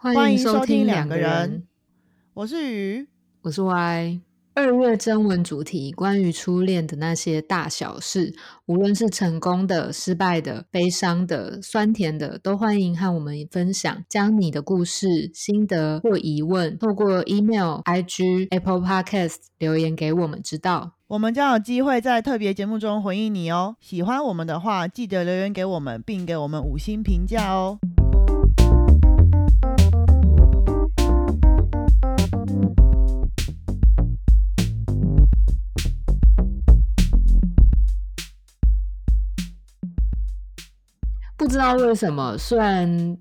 欢迎收听两个人，我是鱼，我是 Y。二月征文主题关于初恋的那些大小事，无论是成功的、失败的、悲伤的、酸甜的，都欢迎和我们分享。将你的故事、心得或疑问，透过 email、IG、Apple Podcast 留言给我们知道。我们将有机会在特别节目中回应你哦。喜欢我们的话，记得留言给我们，并给我们五星评价哦。不知道为什么，虽然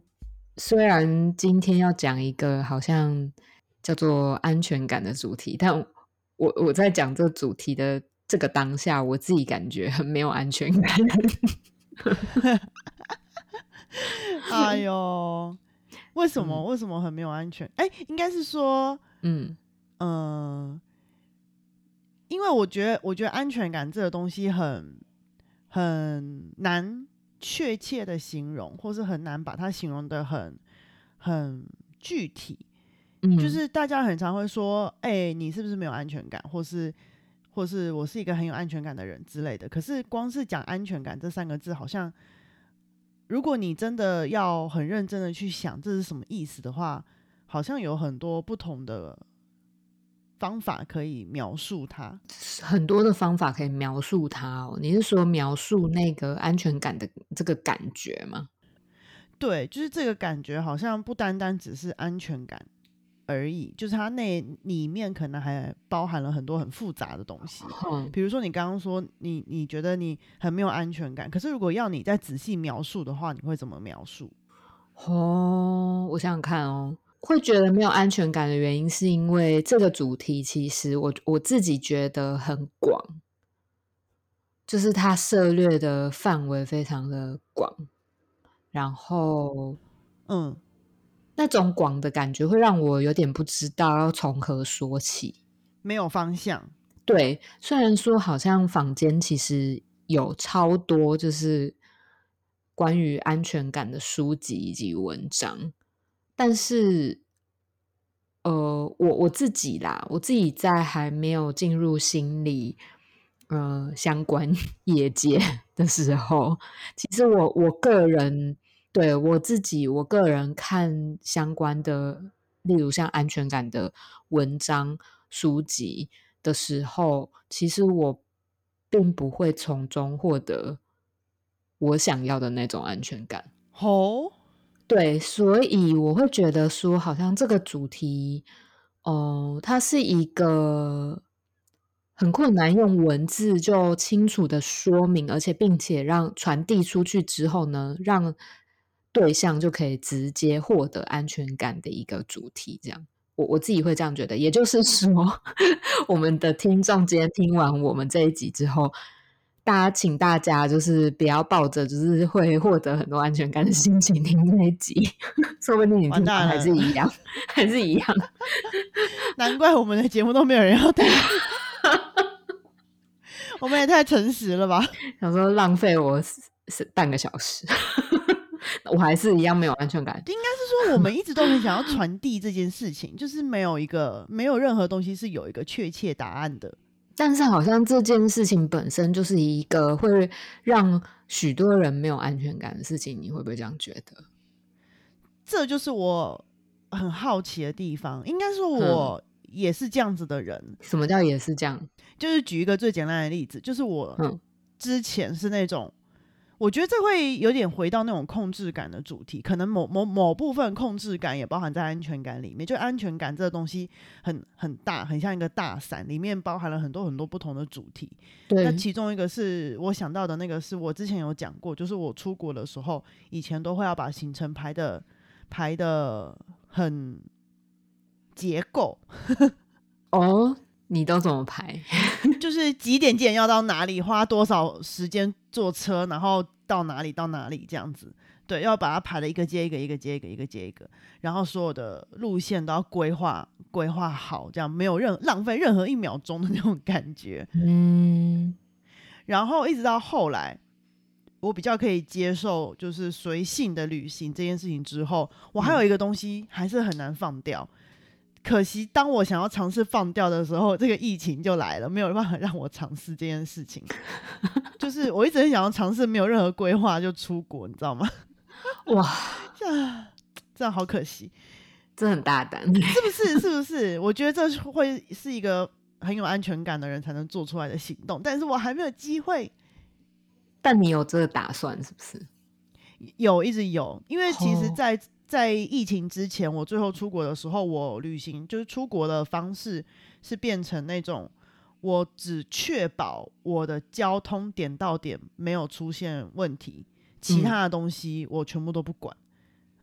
虽然今天要讲一个好像叫做安全感的主题，但我我在讲这主题的这个当下，我自己感觉很没有安全感。哎呦，为什么？为什么很没有安全？哎，应该是说，嗯嗯，因为我觉得，我觉得安全感这个东西很很难。确切的形容，或是很难把它形容的很很具体，就是大家很常会说：“哎，你是不是没有安全感？”或是“或是我是一个很有安全感的人”之类的。可是光是讲安全感这三个字，好像如果你真的要很认真的去想这是什么意思的话，好像有很多不同的。方法可以描述它，很多的方法可以描述它哦。你是说描述那个安全感的这个感觉吗？对，就是这个感觉，好像不单单只是安全感而已，就是它那里面可能还包含了很多很复杂的东西。嗯，比如说你刚刚说你你觉得你很没有安全感，可是如果要你再仔细描述的话，你会怎么描述？哦，我想想看哦。会觉得没有安全感的原因，是因为这个主题其实我我自己觉得很广，就是它涉猎的范围非常的广，然后嗯，那种广的感觉会让我有点不知道要从何说起，没有方向。对，虽然说好像坊间其实有超多就是关于安全感的书籍以及文章。但是，呃，我我自己啦，我自己在还没有进入心理呃相关 业界的时候，其实我我个人对我自己，我个人看相关的，例如像安全感的文章书籍的时候，其实我并不会从中获得我想要的那种安全感。哦。对，所以我会觉得说，好像这个主题，哦，它是一个很困难用文字就清楚的说明，而且并且让传递出去之后呢，让对象就可以直接获得安全感的一个主题。这样，我我自己会这样觉得。也就是说，我们的听众今天听完我们这一集之后。大家，请大家就是不要抱着就是会获得很多安全感的心情听这一集，说不定你听还是一样，还是一样。难怪我们的节目都没有人要听，我们也太诚实了吧？想说浪费我是半个小时，我还是一样没有安全感。应该是说，我们一直都很想要传递这件事情，就是没有一个没有任何东西是有一个确切答案的。但是好像这件事情本身就是一个会让许多人没有安全感的事情，你会不会这样觉得？这就是我很好奇的地方。应该说，我也是这样子的人。什么叫也是这样？就是举一个最简单的例子，就是我之前是那种。我觉得这会有点回到那种控制感的主题，可能某某某部分控制感也包含在安全感里面。就安全感这个东西很很大，很像一个大伞，里面包含了很多很多不同的主题。那其中一个是我想到的那个，是我之前有讲过，就是我出国的时候，以前都会要把行程排的排的很结构。哦。你都怎么排？就是几点几点要到哪里，花多少时间坐车，然后到哪里到哪里这样子。对，要把它排的一个接一个，一个接一个，一个接一个，然后所有的路线都要规划规划好，这样没有任浪费任何一秒钟的那种感觉。嗯。然后一直到后来，我我比较可以接受就是随性的旅行这件事情之后，我还有一个东西还是很难放掉。可惜当我想要尝试放掉的时候，这个疫情就来了，没有办法让我尝试这件事情。就是我一直很想要尝试，没有任何规划就出国，你知道吗？哇，这样这样好可惜，这很大胆，是不是？是不是？我觉得这会是一个很有安全感的人才能做出来的行动，但是我还没有机会。但你有这个打算是不是？有，一直有。因为其实，在在疫情之前，我最后出国的时候，我旅行就是出国的方式是变成那种，我只确保我的交通点到点没有出现问题，其他的东西我全部都不管。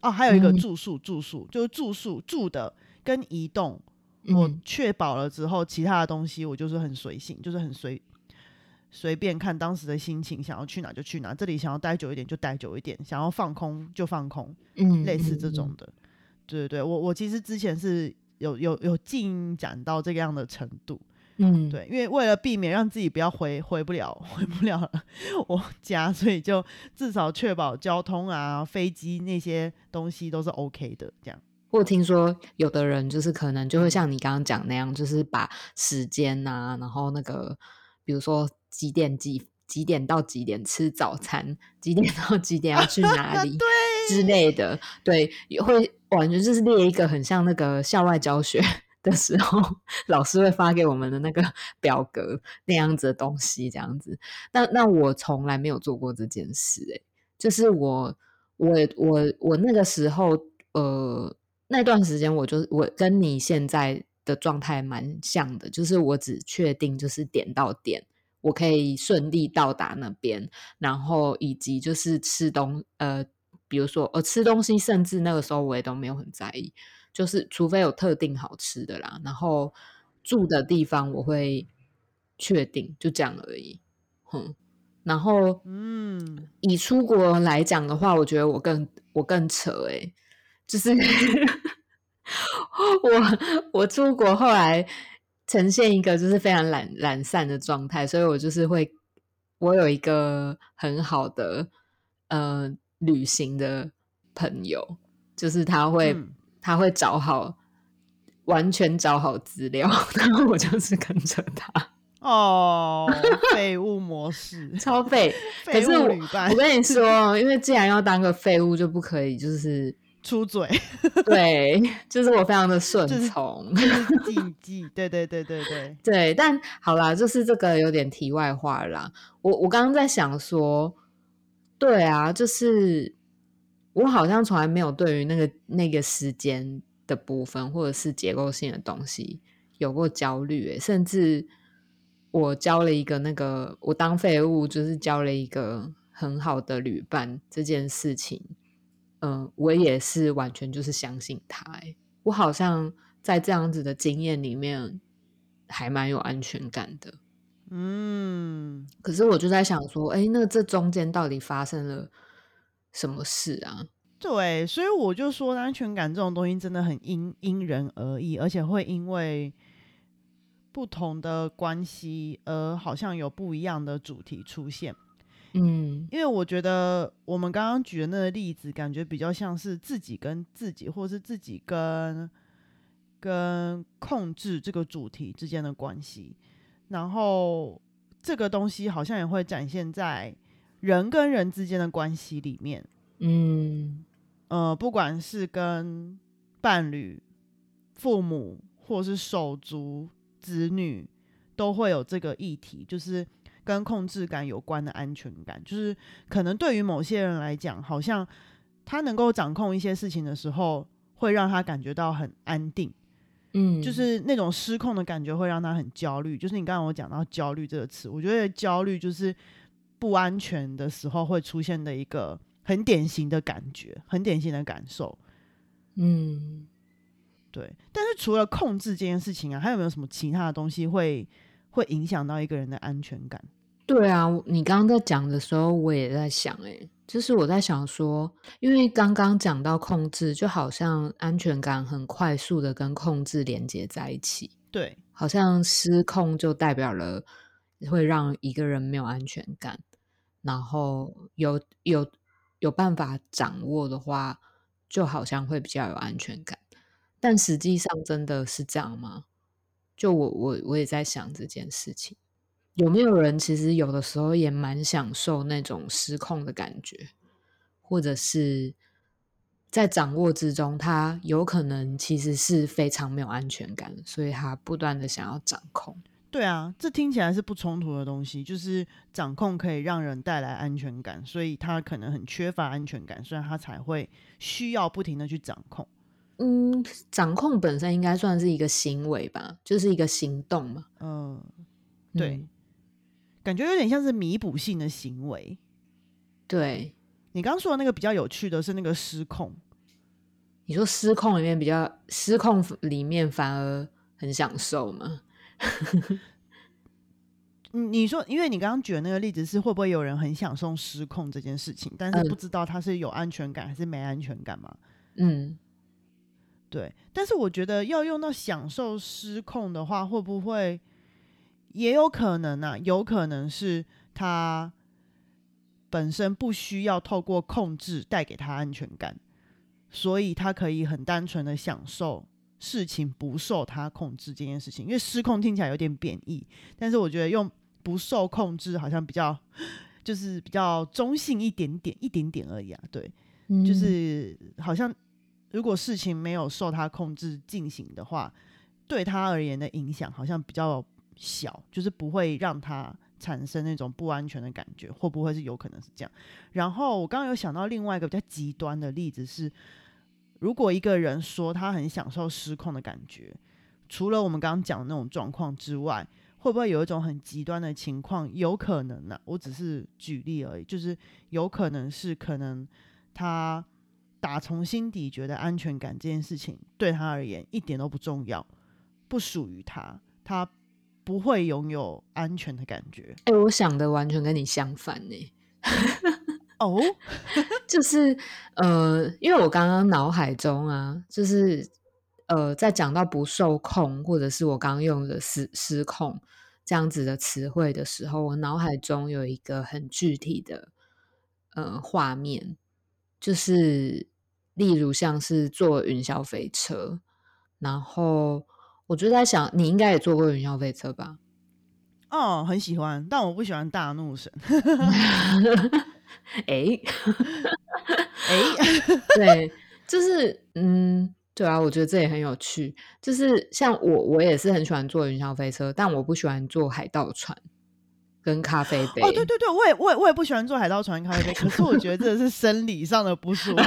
哦，还有一个住宿，住宿就是住宿住的跟移动，我确保了之后，其他的东西我就是很随性，就是很随。随便看当时的心情，想要去哪就去哪。这里想要待久一点就待久一点，想要放空就放空，嗯，类似这种的。对对对，我我其实之前是有有有进展到这个样的程度，嗯，对，因为为了避免让自己不要回 回不了回不了我家，所以就至少确保交通啊、飞机那些东西都是 OK 的。这样，我听说有的人就是可能就会像你刚刚讲那样，就是把时间呐，然后那个比如说。几点几几点到几点吃早餐？几点到几点要去哪里？对之类的，对，也会完全就是列一个很像那个校外教学 的时候，老师会发给我们的那个 表格那样子的东西，这样子。那那我从来没有做过这件事，诶，就是我我我我那个时候，呃，那段时间我就我跟你现在的状态蛮像的，就是我只确定就是点到点。我可以顺利到达那边，然后以及就是吃东呃，比如说呃吃东西，甚至那个时候我也都没有很在意，就是除非有特定好吃的啦，然后住的地方我会确定，就这样而已。哼，然后嗯，以出国来讲的话，我觉得我更我更扯诶，就是 我我出国后来。呈现一个就是非常懒懒散的状态，所以我就是会，我有一个很好的呃旅行的朋友，就是他会他会找好完全找好资料，然后我就是跟着他哦，废物模式超废，可是我我跟你说，因为既然要当个废物，就不可以就是。出嘴，对，就是我非常的顺从，记记，对对对对对对。但好啦，就是这个有点题外话啦。我我刚刚在想说，对啊，就是我好像从来没有对于那个那个时间的部分或者是结构性的东西有过焦虑，诶，甚至我交了一个那个我当废物，就是交了一个很好的旅伴这件事情。嗯，我也是完全就是相信他。欸，我好像在这样子的经验里面还蛮有安全感的。嗯，可是我就在想说，哎，那这中间到底发生了什么事啊？对，所以我就说，安全感这种东西真的很因因人而异，而且会因为不同的关系而好像有不一样的主题出现。嗯，因为我觉得我们刚刚举的那个例子，感觉比较像是自己跟自己，或是自己跟跟控制这个主题之间的关系。然后这个东西好像也会展现在人跟人之间的关系里面。嗯，呃，不管是跟伴侣、父母，或是手足、子女，都会有这个议题，就是。跟控制感有关的安全感，就是可能对于某些人来讲，好像他能够掌控一些事情的时候，会让他感觉到很安定。嗯，就是那种失控的感觉会让他很焦虑。就是你刚刚我讲到焦虑这个词，我觉得焦虑就是不安全的时候会出现的一个很典型的感觉，很典型的感受。嗯，对。但是除了控制这件事情啊，还有没有什么其他的东西会会影响到一个人的安全感？对啊，你刚刚在讲的时候，我也在想，哎，就是我在想说，因为刚刚讲到控制，就好像安全感很快速的跟控制连接在一起，对，好像失控就代表了会让一个人没有安全感，然后有有有办法掌握的话，就好像会比较有安全感。但实际上真的是这样吗？就我我我也在想这件事情，有没有人其实有的时候也蛮享受那种失控的感觉，或者是在掌握之中，他有可能其实是非常没有安全感，所以他不断的想要掌控。对啊，这听起来是不冲突的东西，就是掌控可以让人带来安全感，所以他可能很缺乏安全感，所以他才会需要不停的去掌控。嗯，掌控本身应该算是一个行为吧，就是一个行动嘛。嗯，对，感觉有点像是弥补性的行为。对你刚刚说的那个比较有趣的是那个失控，你说失控里面比较失控里面反而很享受吗？你说，因为你刚刚举的那个例子是会不会有人很享受失控这件事情，但是不知道他是有安全感还是没安全感嘛？嗯，对。但是我觉得要用到享受失控的话，会不会也有可能呢？有可能是他本身不需要透过控制带给他安全感，所以他可以很单纯的享受。事情不受他控制这件事情，因为失控听起来有点贬义，但是我觉得用不受控制好像比较就是比较中性一点点，一点点而已啊。对，就是好像如果事情没有受他控制进行的话，对他而言的影响好像比较小，就是不会让他产生那种不安全的感觉，会不会是有可能是这样？然后我刚刚有想到另外一个比较极端的例子是。如果一个人说他很享受失控的感觉，除了我们刚刚讲的那种状况之外，会不会有一种很极端的情况？有可能呢，我只是举例而已，就是有可能是可能他打从心底觉得安全感这件事情对他而言一点都不重要，不属于他，他不会拥有安全的感觉。哎，我想的完全跟你相反呢。哦，就是呃，因为我刚刚脑海中啊，就是呃，在讲到不受控，或者是我刚刚用的失失控这样子的词汇的时候，我脑海中有一个很具体的呃画面，就是例如像是坐云霄飞车，然后我就在想，你应该也坐过云霄飞车吧？哦，很喜欢，但我不喜欢大怒神。哎，哎，对，就是嗯，对啊，我觉得这也很有趣。就是像我，我也是很喜欢坐云霄飞车，但我不喜欢坐海盗船跟咖啡杯。哦，对对对，我也我也我也不喜欢坐海盗船、咖啡杯。可是我觉得这是生理上的不舒服。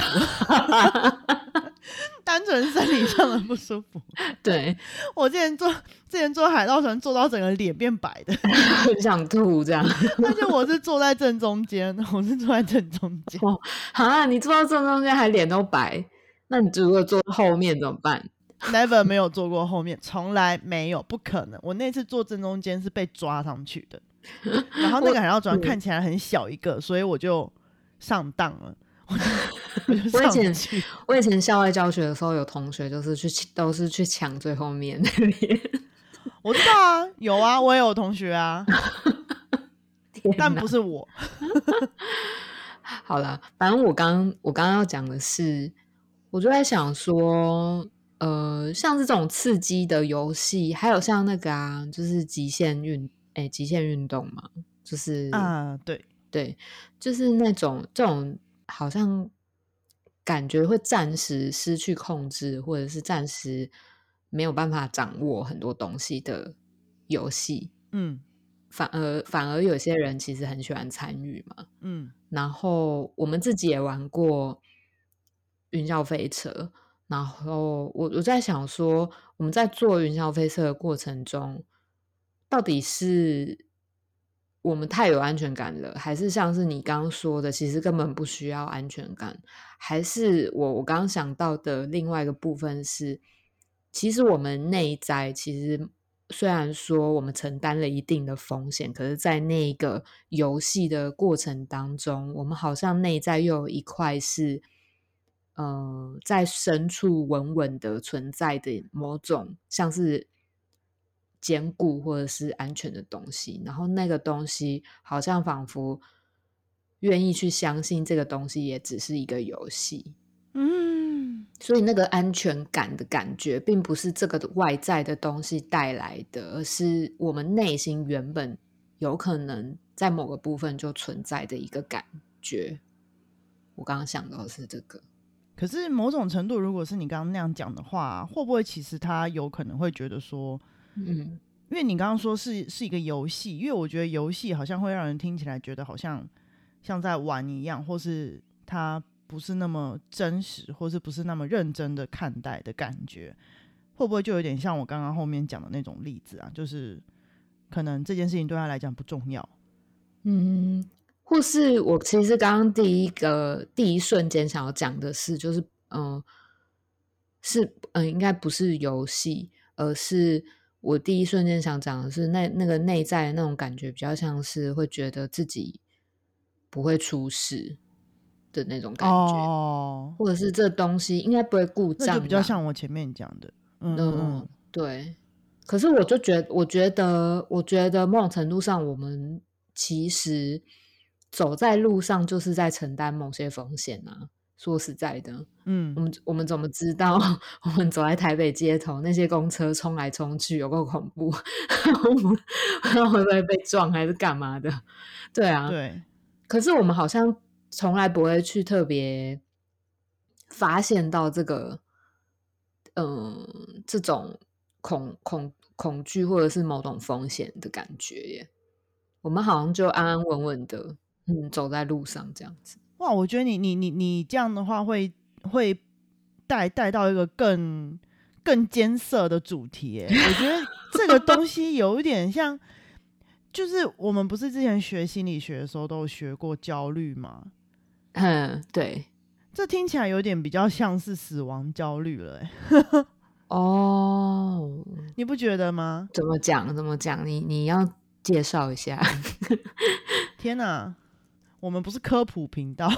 单纯生理上的不舒服。对我之前坐之前坐海盗船，坐到整个脸变白的，很想吐这样。而且我是坐在正中间，我是坐在正中间。哦，啊，你坐到正中间还脸都白，那你如果坐后面怎么办？Never 没有坐过后面，从来没有，不可能。我那次坐正中间是被抓上去的，然后那个海盗船看起来很小一个，所以我就上当了。我以前我以前校外教学的时候，有同学就是去都是去抢最后面那边。我知道啊，有啊，我也有同学啊，但不是我。好了，反正我刚我刚刚要讲的是，我就在想说，呃，像这种刺激的游戏，还有像那个啊，就是极限运，哎，极限运动嘛，就是啊，对。对，就是那种这种。好像感觉会暂时失去控制，或者是暂时没有办法掌握很多东西的游戏，嗯，反而反而有些人其实很喜欢参与嘛，嗯，然后我们自己也玩过云霄飞车，然后我我在想说，我们在做云霄飞车的过程中，到底是。我们太有安全感了，还是像是你刚刚说的，其实根本不需要安全感？还是我我刚刚想到的另外一个部分是，其实我们内在其实虽然说我们承担了一定的风险，可是在那个游戏的过程当中，我们好像内在又有一块是，呃，在深处稳稳的存在的某种像是。坚固或者是安全的东西，然后那个东西好像仿佛愿意去相信这个东西也只是一个游戏。嗯，所以那个安全感的感觉，并不是这个外在的东西带来的，而是我们内心原本有可能在某个部分就存在的一个感觉。我刚刚想到的是这个。可是某种程度，如果是你刚刚那样讲的话，会不会其实他有可能会觉得说，嗯，因为你刚刚说是是一个游戏，因为我觉得游戏好像会让人听起来觉得好像像在玩一样，或是它不是那么真实，或是不是那么认真的看待的感觉，会不会就有点像我刚刚后面讲的那种例子啊？就是可能这件事情对他来讲不重要，嗯。或是我其实刚刚第一个第一瞬间想要讲的是，就是嗯，是嗯，应该不是游戏，而是我第一瞬间想讲的是那那个内在那种感觉，比较像是会觉得自己不会出事的那种感觉，或者是这东西应该不会故障，就比较像我前面讲的，嗯嗯，对。可是我就觉得，我觉得，我觉得某种程度上，我们其实。走在路上就是在承担某些风险啊！说实在的，嗯，我们我们怎么知道我们走在台北街头，那些公车冲来冲去有够恐怖，不知道会不会被撞还是干嘛的？对啊，对。可是我们好像从来不会去特别发现到这个，嗯，这种恐恐恐惧或者是某种风险的感觉耶。我们好像就安安稳稳的。嗯，走在路上这样子，哇！我觉得你你你你这样的话，会会带带到一个更更艰涩的主题。哎，我觉得这个东西有一点像，就是我们不是之前学心理学的时候都有学过焦虑吗？嗯，对，这听起来有点比较像是死亡焦虑了。哎，哦，你不觉得吗？怎么讲？怎么讲？你你要介绍一下？天哪！我们不是科普频道，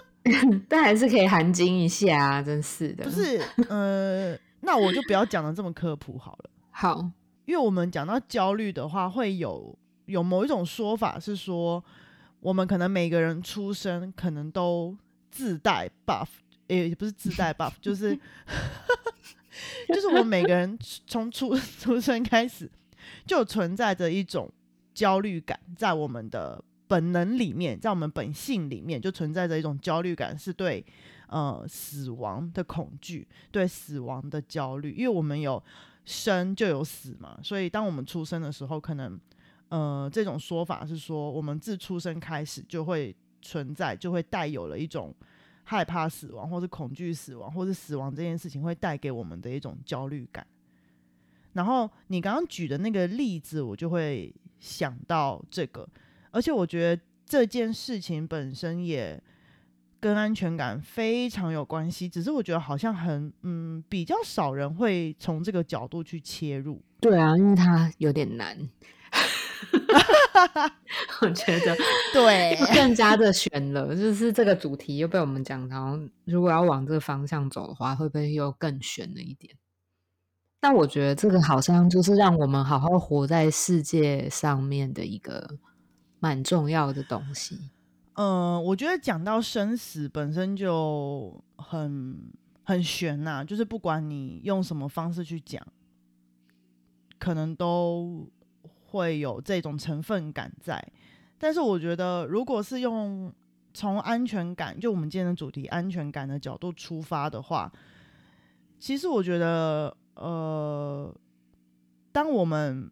但还是可以含金一下啊！真是的，不是呃，那我就不要讲的这么科普好了。好，因为我们讲到焦虑的话，会有有某一种说法是说，我们可能每个人出生可能都自带 buff，也不是自带 buff，就是 就是我们每个人从出出生开始就存在着一种焦虑感在我们的。本能里面，在我们本性里面就存在着一种焦虑感，是对呃死亡的恐惧，对死亡的焦虑。因为我们有生就有死嘛，所以当我们出生的时候，可能呃这种说法是说，我们自出生开始就会存在，就会带有了一种害怕死亡，或是恐惧死亡，或是死亡这件事情会带给我们的一种焦虑感。然后你刚刚举的那个例子，我就会想到这个。而且我觉得这件事情本身也跟安全感非常有关系，只是我觉得好像很嗯比较少人会从这个角度去切入。对啊，因为它有点难，我觉得 对更加的悬了。就是这个主题又被我们讲到，如果要往这个方向走的话，会不会又更悬了一点？但我觉得这个好像就是让我们好好活在世界上面的一个。蛮重要的东西，嗯，我觉得讲到生死本身就很很悬呐，就是不管你用什么方式去讲，可能都会有这种成分感在。但是我觉得，如果是用从安全感，就我们今天的主题安全感的角度出发的话，其实我觉得，呃，当我们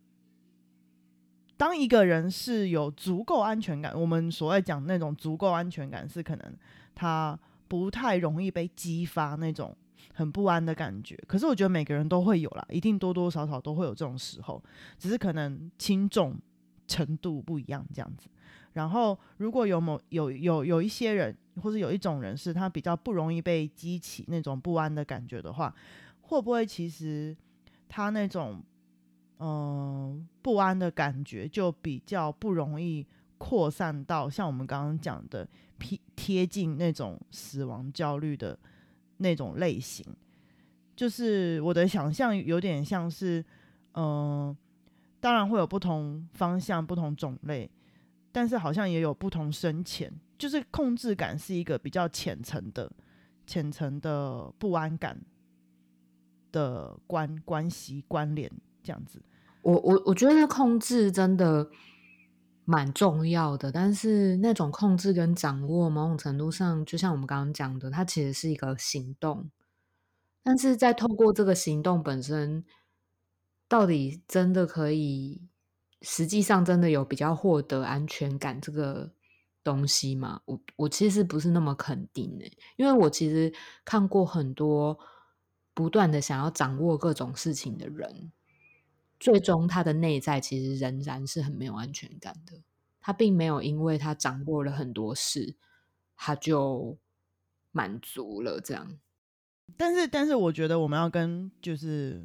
当一个人是有足够安全感，我们所谓讲那种足够安全感，是可能他不太容易被激发那种很不安的感觉。可是我觉得每个人都会有啦，一定多多少少都会有这种时候，只是可能轻重程度不一样这样子。然后如果有某有有有一些人，或者有一种人是他比较不容易被激起那种不安的感觉的话，会不会其实他那种？嗯，不安的感觉就比较不容易扩散到像我们刚刚讲的贴贴近那种死亡焦虑的那种类型。就是我的想象有点像是，嗯，当然会有不同方向、不同种类，但是好像也有不同深浅就是控制感是一个比较浅层的、浅层的不安感的关关系关联这样子。我我我觉得控制真的蛮重要的，但是那种控制跟掌握，某种程度上，就像我们刚刚讲的，它其实是一个行动，但是在透过这个行动本身，到底真的可以，实际上真的有比较获得安全感这个东西吗？我我其实不是那么肯定的，因为我其实看过很多不断的想要掌握各种事情的人。最终，他的内在其实仍然是很没有安全感的。他并没有因为他掌握了很多事，他就满足了。这样，但是，但是，我觉得我们要跟就是，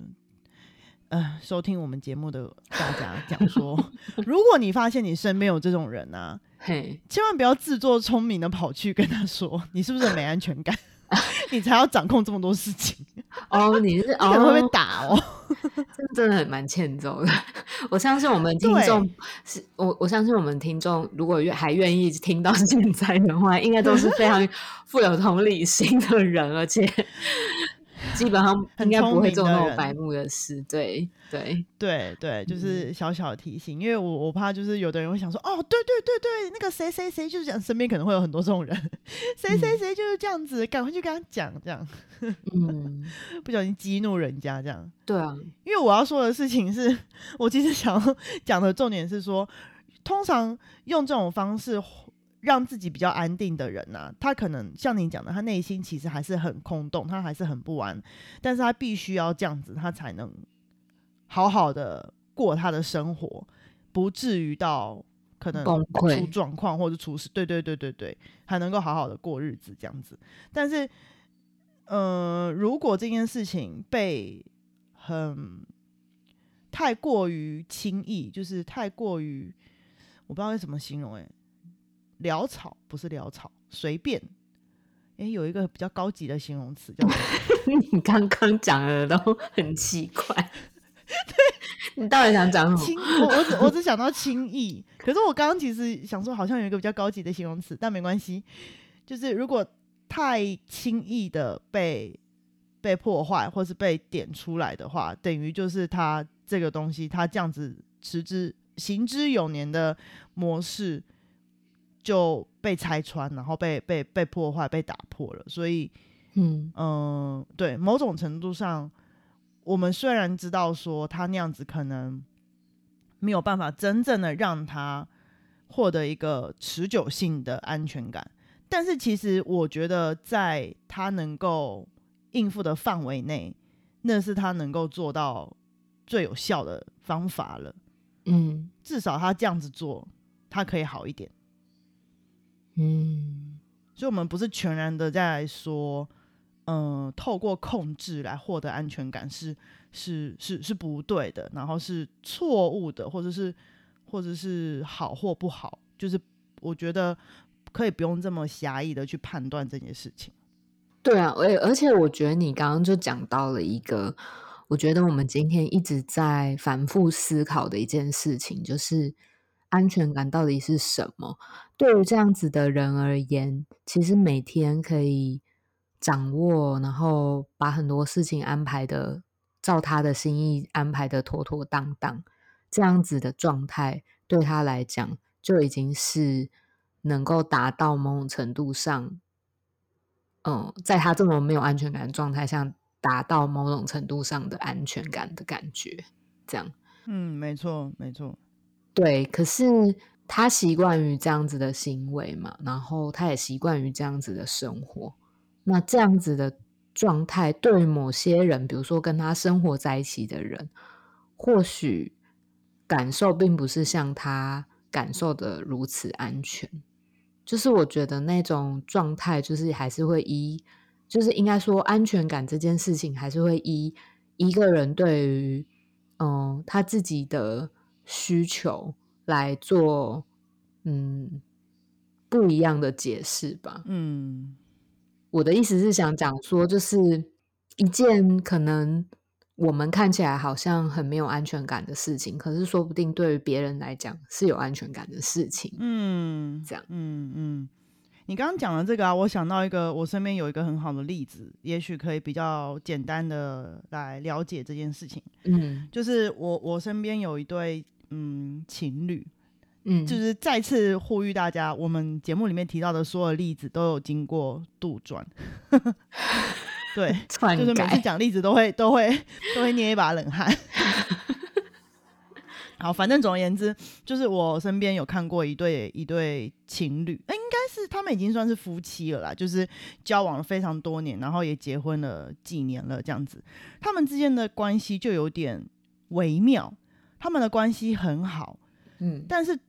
呃，收听我们节目的大家讲说，如果你发现你身边有这种人啊，嘿，千万不要自作聪明的跑去跟他说，你是不是没安全感？你才要掌控这么多事情哦！你是可能会被打哦，真的很蛮欠揍的。我相信我们听众是我，我相信我们听众如果愿还愿意听到 现在的话，应该都是非常 富有同理心的人，而且。基本上应该不会做那种白目的事，对对。对对，就是小小的提醒，因为我我怕就是有的人会想说，哦，对对对对，那个谁谁谁就是讲身边可能会有很多这种人，谁谁谁就是这样子，赶快去跟他讲，这样，嗯，不小心激怒人家这样，对啊，因为我要说的事情是，我其实想要讲的重点是说，通常用这种方式。让自己比较安定的人呐，他可能像你讲的，他内心其实还是很空洞，他还是很不安，但是他必须要这样子，他才能好好的过他的生活，不至于到可能出状况或者出事。对对对对对，还能够好好的过日子这样子。但是，呃，如果这件事情被很太过于轻易，就是太过于，我不知道该怎么形容，哎。潦草不是潦草，随便。哎，有一个比较高级的形容词叫 你刚刚讲的都很奇怪。对，你到底想讲什么？轻，我我只我只想到轻易。可是我刚刚其实想说，好像有一个比较高级的形容词，但没关系。就是如果太轻易的被被破坏，或是被点出来的话，等于就是他这个东西，他这样子持之行之有年的模式。就被拆穿，然后被被被破坏、被打破了。所以，嗯嗯，对，某种程度上，我们虽然知道说他那样子可能没有办法真正的让他获得一个持久性的安全感，但是其实我觉得在他能够应付的范围内，那是他能够做到最有效的方法了。嗯，至少他这样子做，他可以好一点。嗯，所以，我们不是全然的在说，嗯，透过控制来获得安全感是是是是不对的，然后是错误的，或者是或者是好或不好，就是我觉得可以不用这么狭义的去判断这件事情。对啊，而而且我觉得你刚刚就讲到了一个，我觉得我们今天一直在反复思考的一件事情，就是安全感到底是什么。对于这样子的人而言，其实每天可以掌握，然后把很多事情安排的照他的心意安排的妥妥当当，这样子的状态对他来讲就已经是能够达到某种程度上，嗯，在他这么没有安全感的状态下，达到某种程度上的安全感的感觉，这样。嗯，没错，没错。对，可是。他习惯于这样子的行为嘛，然后他也习惯于这样子的生活。那这样子的状态，对某些人，比如说跟他生活在一起的人，或许感受并不是像他感受的如此安全。就是我觉得那种状态，就是还是会依，就是应该说安全感这件事情，还是会依一个人对于嗯他自己的需求。来做，嗯，不一样的解释吧。嗯，我的意思是想讲说，就是一件可能我们看起来好像很没有安全感的事情，可是说不定对于别人来讲是有安全感的事情。嗯，这样，嗯嗯，你刚刚讲的这个啊，我想到一个，我身边有一个很好的例子，也许可以比较简单的来了解这件事情。嗯，就是我我身边有一对嗯情侣，嗯，就是再次呼吁大家，我们节目里面提到的所有例子都有经过杜撰。对，就是每次讲例子都会都会都会捏一把冷汗。好，反正总而言之，就是我身边有看过一对一对情侣，哎，应该是他们已经算是夫妻了啦，就是交往了非常多年，然后也结婚了几年了，这样子，他们之间的关系就有点微妙，他们的关系很好，嗯，但是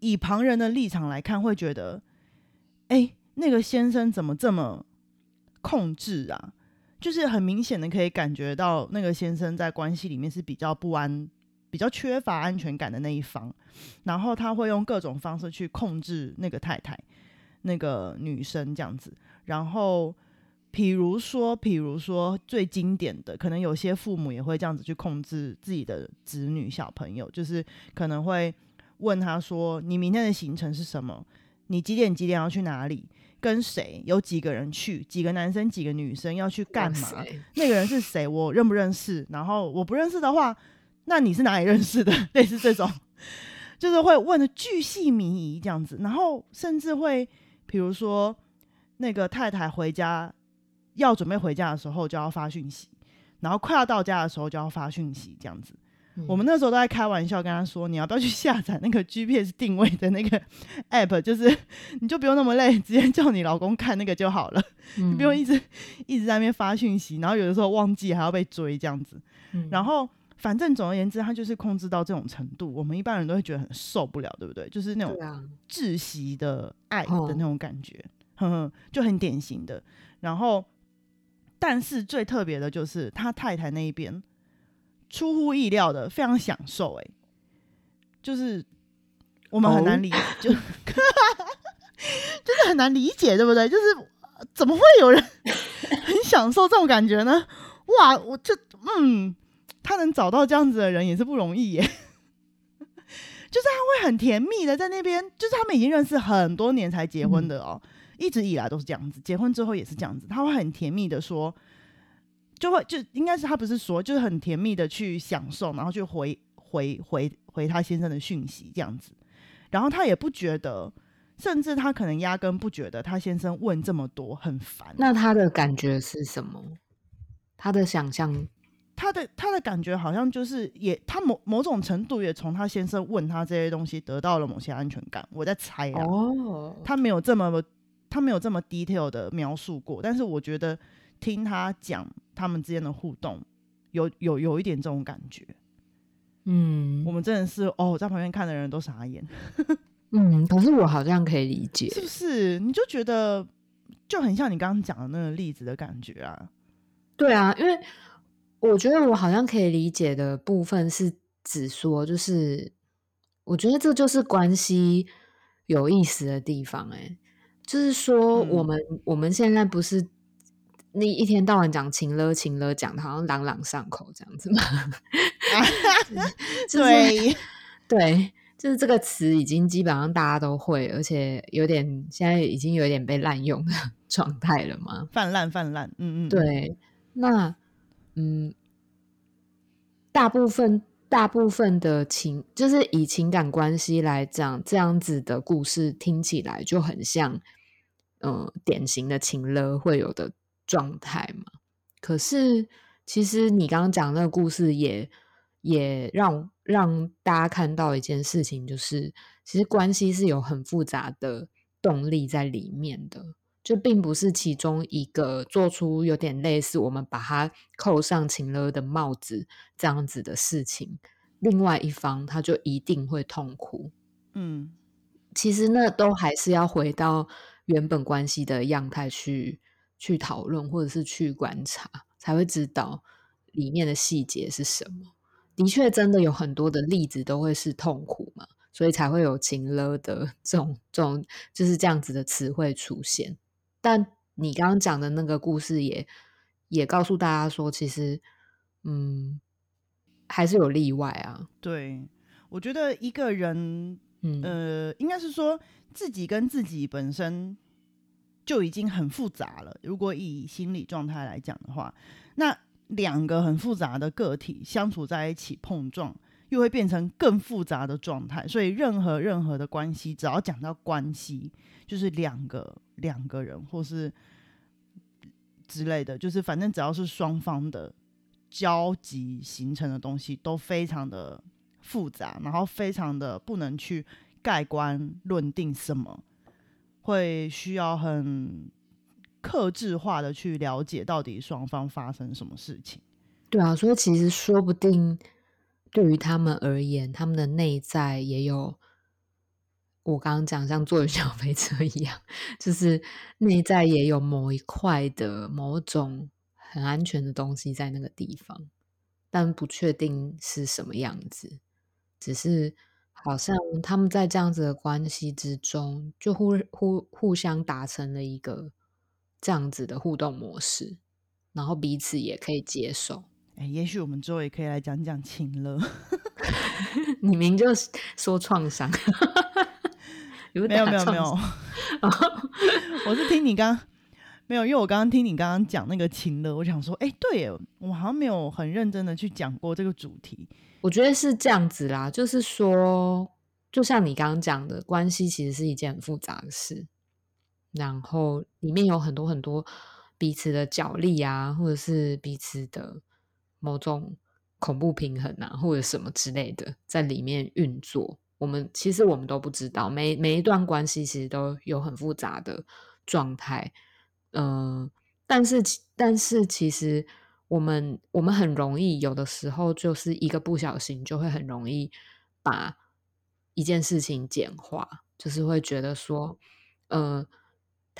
以旁人的立场来看，会觉得，哎，那个先生怎么这么控制啊？就是很明显的可以感觉到，那个先生在关系里面是比较不安。比较缺乏安全感的那一方，然后他会用各种方式去控制那个太太、那个女生这样子。然后，比如说，比如说最经典的，可能有些父母也会这样子去控制自己的子女、小朋友，就是可能会问他说：“你明天的行程是什么？你几点几点要去哪里？跟谁？有几个人去？几个男生？几个女生？要去干嘛？那个人是谁？我认不认识？然后我不认识的话。”那你是哪里认识的？类似这种，就是会问的巨细靡遗这样子，然后甚至会，比如说那个太太回家要准备回家的时候就要发讯息，然后快要到家的时候就要发讯息这样子。我们那时候都在开玩笑跟他说，你要不要去下载那个 GPS 定位的那个 app，就是你就不用那么累，直接叫你老公看那个就好了，你不用一直一直在那边发讯息，然后有的时候忘记还要被追这样子，然后。反正总而言之，他就是控制到这种程度，我们一般人都会觉得很受不了，对不对？就是那种窒息的爱的那种感觉，呵呵，就很典型的。然后，但是最特别的就是他太太那一边，出乎意料的非常享受，哎，就是我们很难理解，就 就是很难理解，对不对？就是怎么会有人很享受这种感觉呢？哇，我就嗯。他能找到这样子的人也是不容易耶，就是他会很甜蜜的在那边，就是他们已经认识很多年才结婚的哦，一直以来都是这样子，结婚之后也是这样子，他会很甜蜜的说，就会就应该是他不是说，就是很甜蜜的去享受，然后去回回回回他先生的讯息这样子，然后他也不觉得，甚至他可能压根不觉得他先生问这么多很烦，那他的感觉是什么？他的想象。他的他的感觉好像就是也他某某种程度也从他先生问他这些东西得到了某些安全感。我在猜啊，他没有这么他没有这么 detail 的描述过，但是我觉得听他讲他们之间的互动，有有有一点这种感觉。嗯，我们真的是哦，在旁边看的人都傻眼。嗯，可是我好像可以理解，是不是？你就觉得就很像你刚刚讲的那个例子的感觉啊？对啊，因为。我觉得我好像可以理解的部分是只说，就是我觉得这就是关系有意思的地方，哎，就是说我们我们现在不是那一天到晚讲情了情了，讲的好像朗朗上口这样子吗？对 对，就是这个词已经基本上大家都会，而且有点现在已经有点被滥用的 状态了嘛？泛滥泛滥，嗯嗯，对，那。嗯，大部分大部分的情，就是以情感关系来讲，这样子的故事听起来就很像，嗯，典型的情乐会有的状态嘛。可是，其实你刚刚讲那个故事，也也让让大家看到一件事情，就是其实关系是有很复杂的动力在里面的。就并不是其中一个做出有点类似我们把它扣上情勒的帽子这样子的事情，另外一方他就一定会痛苦。嗯，其实那都还是要回到原本关系的样态去去讨论，或者是去观察，才会知道里面的细节是什么。的确，真的有很多的例子都会是痛苦嘛，所以才会有情勒的 这种这种就是这样子的词汇出现。但你刚刚讲的那个故事也也告诉大家说，其实嗯还是有例外啊。对，我觉得一个人，呃，应该是说自己跟自己本身就已经很复杂了。如果以心理状态来讲的话，那两个很复杂的个体相处在一起碰撞，又会变成更复杂的状态。所以任何任何的关系，只要讲到关系，就是两个两个人或是之类的，就是反正只要是双方的交集形成的东西，都非常的复杂，然后非常的不能去盖棺论定什么，会需要很。克制化的去了解到底双方发生什么事情，对啊，所以其实说不定对于他们而言，他们的内在也有我刚刚讲像坐小飞车一样，就是内在也有某一块的某种很安全的东西在那个地方，但不确定是什么样子，只是好像他们在这样子的关系之中，就互互互相达成了一个。这样子的互动模式，然后彼此也可以接受。哎，也许我们之后也可以来讲讲情了。你明就说创伤，没有没有没有。我是听你刚没有，因为我刚刚听你刚刚讲那个情了，我想说，哎，对，我好像没有很认真的去讲过这个主题。我觉得是这样子啦，就是说，就像你刚刚讲的，关系其实是一件很复杂的事。然后里面有很多很多彼此的角力啊，或者是彼此的某种恐怖平衡啊，或者什么之类的，在里面运作。我们其实我们都不知道，每每一段关系其实都有很复杂的状态。嗯，但是但是其实我们我们很容易有的时候就是一个不小心就会很容易把一件事情简化，就是会觉得说，呃。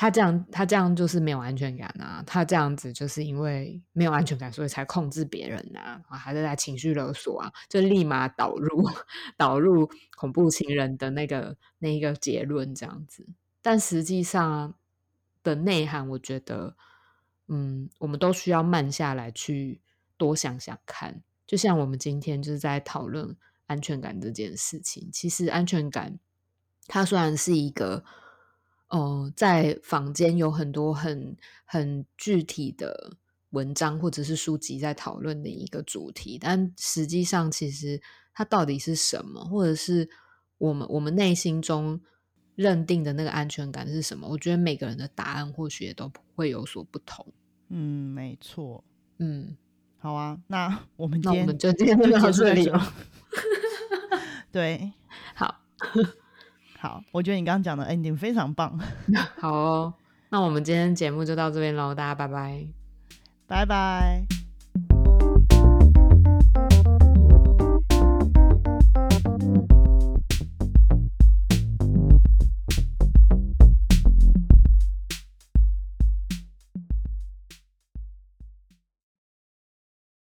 他这样，他这样就是没有安全感啊！他这样子就是因为没有安全感，所以才控制别人啊，还是在情绪勒索啊，就立马导入 导入恐怖情人的那个那一个结论这样子。但实际上的内涵，我觉得，嗯，我们都需要慢下来去多想想看。就像我们今天就是在讨论安全感这件事情，其实安全感它虽然是一个。哦，在坊间有很多很很具体的文章或者是书籍在讨论的一个主题，但实际上其实它到底是什么，或者是我们我们内心中认定的那个安全感是什么？我觉得每个人的答案或许也都会有所不同。嗯，没错。嗯，好啊，那 我们今天我们就今天就到这里了。对，好。好，我觉得你刚刚讲的 ending 非常棒。好哦，那我们今天节目就到这边喽，大家拜拜，拜拜。